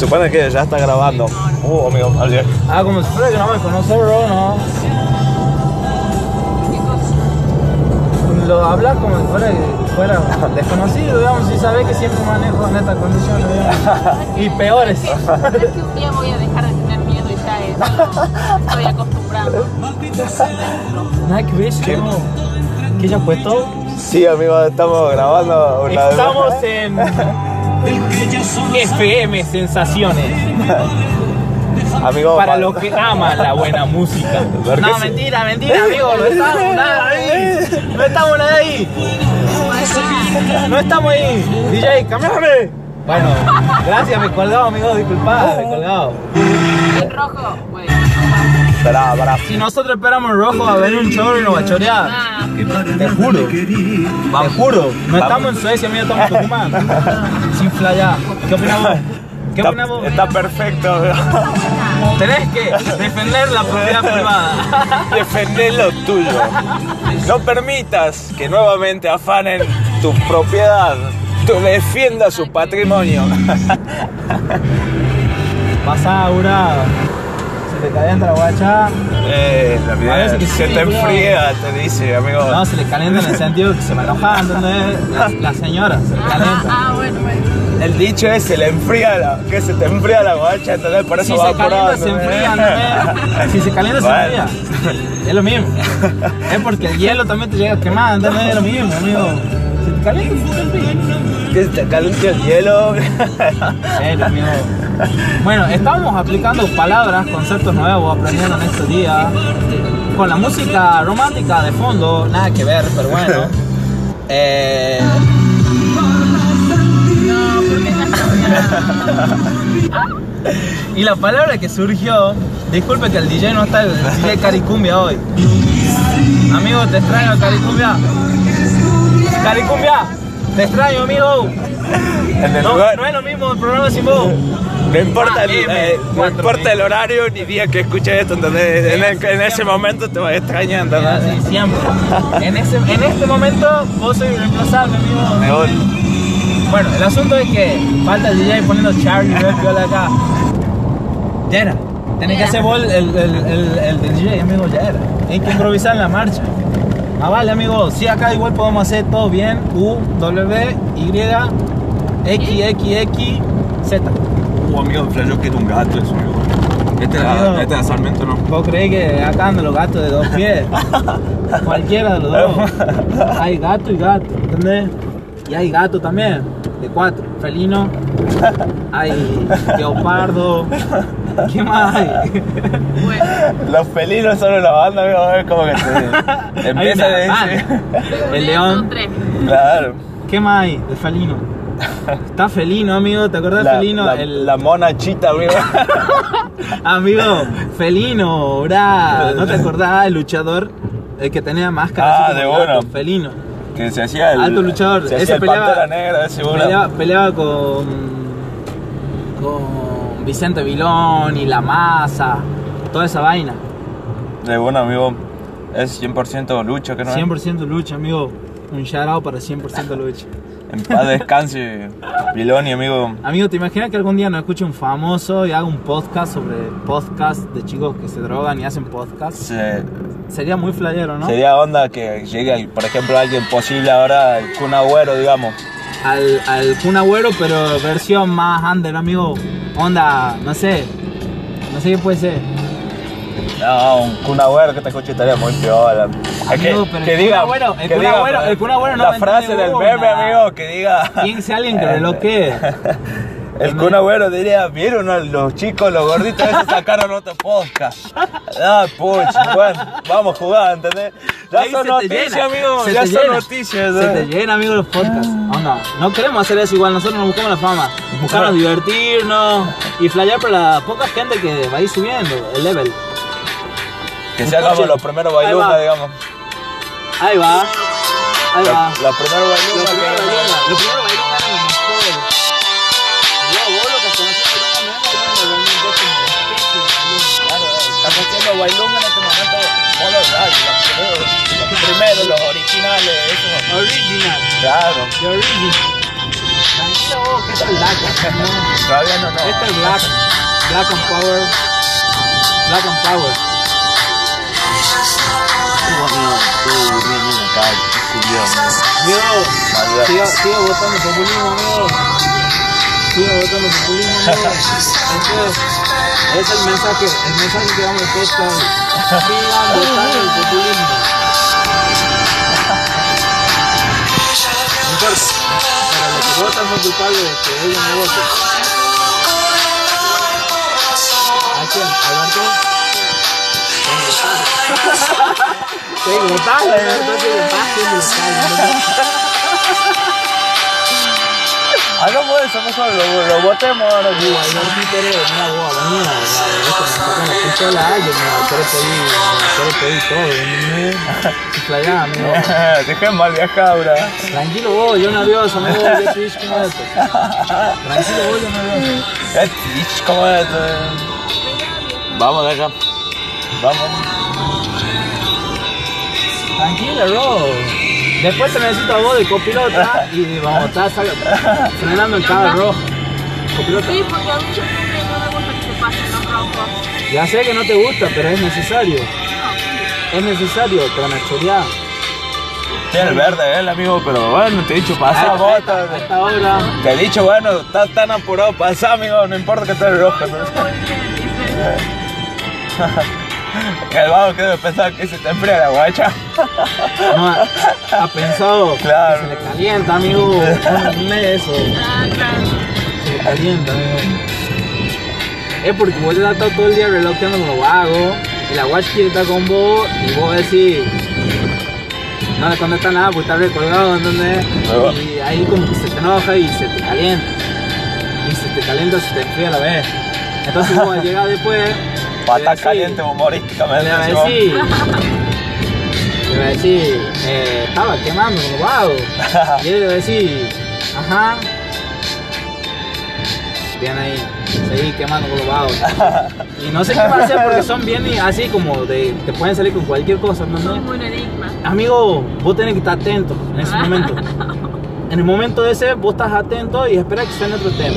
Supone que ya está grabando. Uh, amigo, ayer. Ah, como si fuera que no me conoce, bro, no. Lo habla como si fuera, fuera desconocido, digamos, si sabe que siempre manejo en estas condiciones. Y peores. ¿Sabes que un día voy a dejar de tener miedo y ya es? Estoy acostumbrado. Nada que ver, ¿Qué? ¿no? ¿Qué ya puesto? Sí, amigo, estamos grabando una Estamos en FM Sensaciones. Amigo, Para pa- los que aman la buena música. ¿Por qué No, se- mentira, mentira, amigo. No estamos nada ahí. No estamos nada ahí. No estamos ahí. DJ, cambiame. Bueno, gracias, me colgado, amigo. Disculpa, me colgado. En rojo, bueno. Pará. Si nosotros esperamos en rojo a ver un show y nos va a chorear. Ah, Te juro. Te juro. No estamos en Suecia, amigo, estamos en Tucumán. Sin flayar. ¿Qué opinas vos? ¿Qué opinas vos? Está, perfecto. Tenés que defender la propiedad privada. Defender lo tuyo. No permitas que nuevamente afanen tu propiedad. Tú defienda su patrimonio. Pasá, Aura. Se te calienta la guacha. Eh, la vida que se sí, te enfría, te dice, amigo. No, se le calienta en el sentido que se me enoja, ¿entendés? La, la señora se le calienta. ah, bueno, bueno. El dicho es se le enfría la, que se te enfría la guacha, ¿entendés? Por eso Si va se calienta, apurando, se ¿eh? enfría, ¿entendés? Si se calienta, se enfría. Es lo mismo. Es porque el hielo también te llega a quemar, ¿entendés? Es lo mismo, amigo. Si te calienta, se te enfría. Que se te caliente el hielo. En serio, amigo. Bueno, estábamos aplicando palabras, conceptos nuevos, aprendiendo en estos días. Con la música romántica de fondo, nada que ver, pero bueno. Eh, y la palabra que surgió, disculpe que el DJ no está, el DJ Caricumbia hoy. Amigo, te extraño, Caricumbia. Caricumbia, te extraño, amigo. No, no es lo mismo el programa sin vos. No importa, el, AM, eh, no importa el horario ni día que escuches esto, ¿entendés? En, el- en ese momento te vas extrañando, ¿no? así, siempre. En, ese, en este momento vos sois irreemplazable, amigo. Mejor. Bueno, el asunto es que falta el DJ poniendo Charlie Red acá. Ya era. Tenés que hacer vos el, el, el, el, el del DJ, amigo, ya era. Hay que improvisar en la marcha. Ah, vale, amigo. Sí, acá igual podemos hacer todo bien. U, W, Y, X, X, X, Z. Uh, amigo, yo quiero un gato eso, amigo. Este Amigo. este de Sarmiento no. ¿Vos creés que acá andan los gatos de dos pies? Cualquiera de los dos. Hay gato y gato, ¿entendés? Y hay gato también, de cuatro. Felino, hay leopardo. ¿Qué más hay? bueno. Los felinos son una banda, amigo, es como que te Hay empieza a decir. El león. Son tres. Claro. ¿Qué más hay? El felino. Está felino, amigo. ¿Te acordás La, felino? la, el... la mona chita, amigo. Amigo, felino, bra. ¿No te acordás? El luchador, el que tenía máscara. Ah, de bueno. Felino. que se hacía el. Alto luchador. Se Ese peleaba- negra, ese. Peleaba, peleaba con. con Vicente Vilón y La Masa. Toda esa vaina. De bueno, amigo. Es 100% lucha, que no es? 100% lucha, amigo. Un shout out para 100% lucha. En paz descanse, Piloni, amigo. Amigo, ¿te imaginas que algún día nos escuche un famoso y haga un podcast sobre podcast de chicos que se drogan y hacen podcast? Se- Sería muy flayero, ¿no? Sería onda que llegue, por ejemplo, alguien posible ahora, el Kun Agüero, digamos. Al, al Kun Agüero, pero versión más under, amigo. Onda, no sé. No sé qué puede ser. No, un Kun Agüero que te escuche estaría muy piola. Es Amigo, pero que el Kun diga, Agüero- el que Kun diga, Agüero- el Kun Agüero no La frase del una. meme, amigo, que diga. Ser alguien que reloquee. El Kun Agüero diría, vieron a los chicos, los gorditos esos sacaron otro podcast. Ah, bueno, vamos a jugar, ¿entendés? Ya son se te noticias, llena, amigo, se ya te son llena. noticias. Se ¿eh? te llena, amigo, los podcasts. Onda, no queremos hacer eso igual, nosotros no buscamos la fama. Buscamos divertirnos y flayar para la poca gente que va a ir subiendo el level. Que sea como los primeros bailugas, va. digamos. Ahí va. Ahí La- va. Los primeros Los bailugas. primeros que- bailongas, los primeros bailongas eran los mejores. Yo, vos lo que bailonga, realmente es como especie de bailonga. Claro, estamos haciendo bailunga en este momento, radio, los los primeros, los originales, eso. Original. Claro. The original. Tranquilo vos, que Este es Black, ¿no? Todavía no, no. Este es Black. Black and Power. Black and Power. Estoy durmiendo en la calle, culiao, Amigo, sigo, sigo votando populismo, amigo. Sigo votando populismo, amigo. Este es el mensaje, el mensaje que damos al podcast. Sigan votando populismo. No importa. Pero los que votan son culpables que ellos no voten. ¿A quién? Tengo que votar. Entonces, entonces, Hagamos eso mejor, lo, lo votemos ahora Digo, ahí no te enteré, mira vos, la mía, la esto me sacan la pistola, yo me la quiero pedir, me la quiero pedir todo, ¿entendés? Chiflayá, amigo. Dejé mal viajar ahora. Tranquilo vos, yo nervioso, amigo, yo te dije como esto. Tranquilo vos, yo nervioso. Es triste como esto. Vamos de acá. Vamos. Tranquilo, bro. Después te necesito a vos de copilota y vamos a estar sal- frenando en cada rojo. Copilota. Sí, porque a mí yo siempre no me gusta que se pasen los rojos. Ya sé que no te gusta, pero es necesario. Es necesario, tranachorear. Tiene el verde, el amigo, pero bueno, te he dicho pasar, A bota. esta hora. Te he dicho, bueno, estás tan apurado, pasá, amigo, no importa que estés rojo. ¿no? El vago que debe pensar que se te enfría la guacha. No, ha, ha pensado Claro. que se le calienta, amigo. No me eso. Ah, claro. Se le calienta, amigo. Es porque vos te has estado todo el día relojeando con los vagos y la watch quiere estar con vos y vos decís. No le contesta nada porque está recolgado, ¿entendés? Y ahí como que se te enoja y se te calienta. Y se te calienta, se te enfría a la vez. Entonces vos al llegar después. Pata caliente humorísticamente. le va a decir. Le va a decir, eh, estaba quemando vagos. Y él le va a decir, ajá. Bien ahí, seguí quemando con los vagos. Y no sé qué va a hacer porque son bien así como de, te pueden salir con cualquier cosa, ¿no? Soy un enigma. Amigo, vos tenés que estar atento en ese momento. En el momento de ese, vos estás atento y espera que suene otro tema.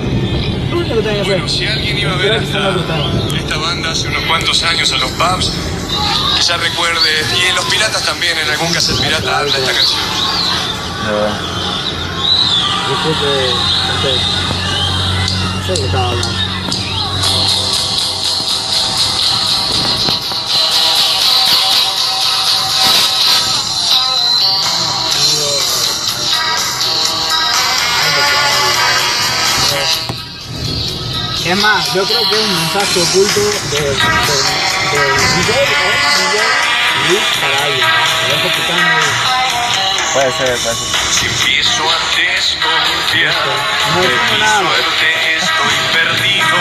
Lo único que tenés que Bueno, hacer. si alguien iba a ver esta, esta banda hace unos cuantos años a los pubs, quizás recuerde, y en los piratas también, en algún caso pirata habla esta canción. Disculpe, usted. No sé de qué estaba hablando. Es más, yo creo que es un mensaje oculto de, DJ o DJ Luis para alguien. Lo dejo picando ahí. Puede ser, puede a desconfiar, No de mi suerte estoy perdido,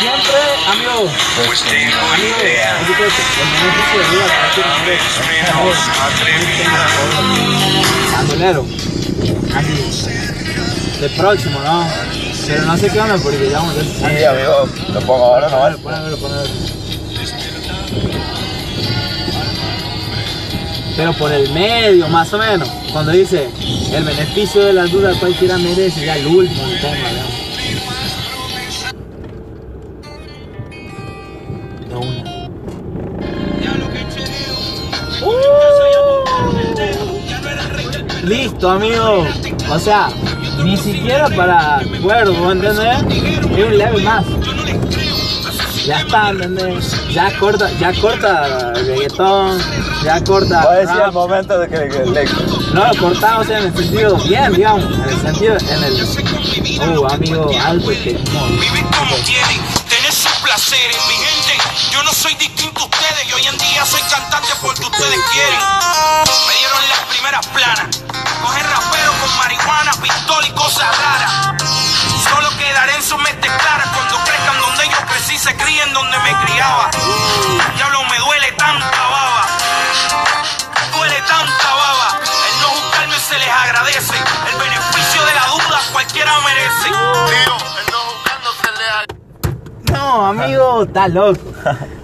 Siempre, amigo, pues tengo amigo, el próximo, ¿no? Pero no sé qué onda porque ya vamos a Sí, amigo, lo pongo ahora, no vale. Ponelo, ponelo. Pero por el medio, más o menos. Cuando dice el beneficio de la duda cualquiera merece, ya el último tema, ¿no? Una. Uh. Listo, amigo. O sea, ni siquiera para cuervo, ¿entendés? Es un level más. Ya está, ¿entendés? Ya corta, ya corta reggaetón, ya corta. El momento de que que le. No lo cortamos en el sentido bien, digamos, en el sentido, en el. Uh, amigo, alto que. no. Placeres. Mi gente, yo no soy distinto a ustedes. Y hoy en día soy cantante porque ustedes quieren. Me dieron las primeras planas. Diablo, me duele tanta baba. Duele tanta baba. El no buscarme se les agradece. El beneficio de la duda cualquiera merece. Tío, el no se No, amigo, está loco.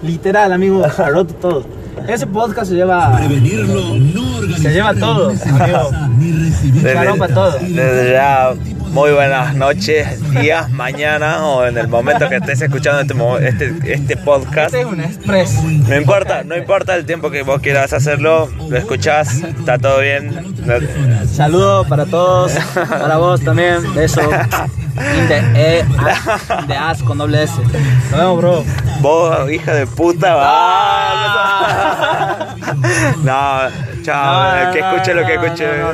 Literal, amigo, ha roto todo. Ese podcast se lleva. Prevenirlo, no Se lleva todo, amigo. ni recibir Se rompa todo. Desde ya muy buenas noches, días, mañana o en el momento que estés escuchando este, este, este podcast. Este es un express. No importa, no importa el tiempo que vos quieras hacerlo, lo escuchás, está todo bien. Saludos para todos, para vos también, beso. The, e, a- in the ass con doble S. Nos vemos, bro. Vos, hija de puta, va. No, chao, No, no, que escuche no, lo que no, escuche. no, no.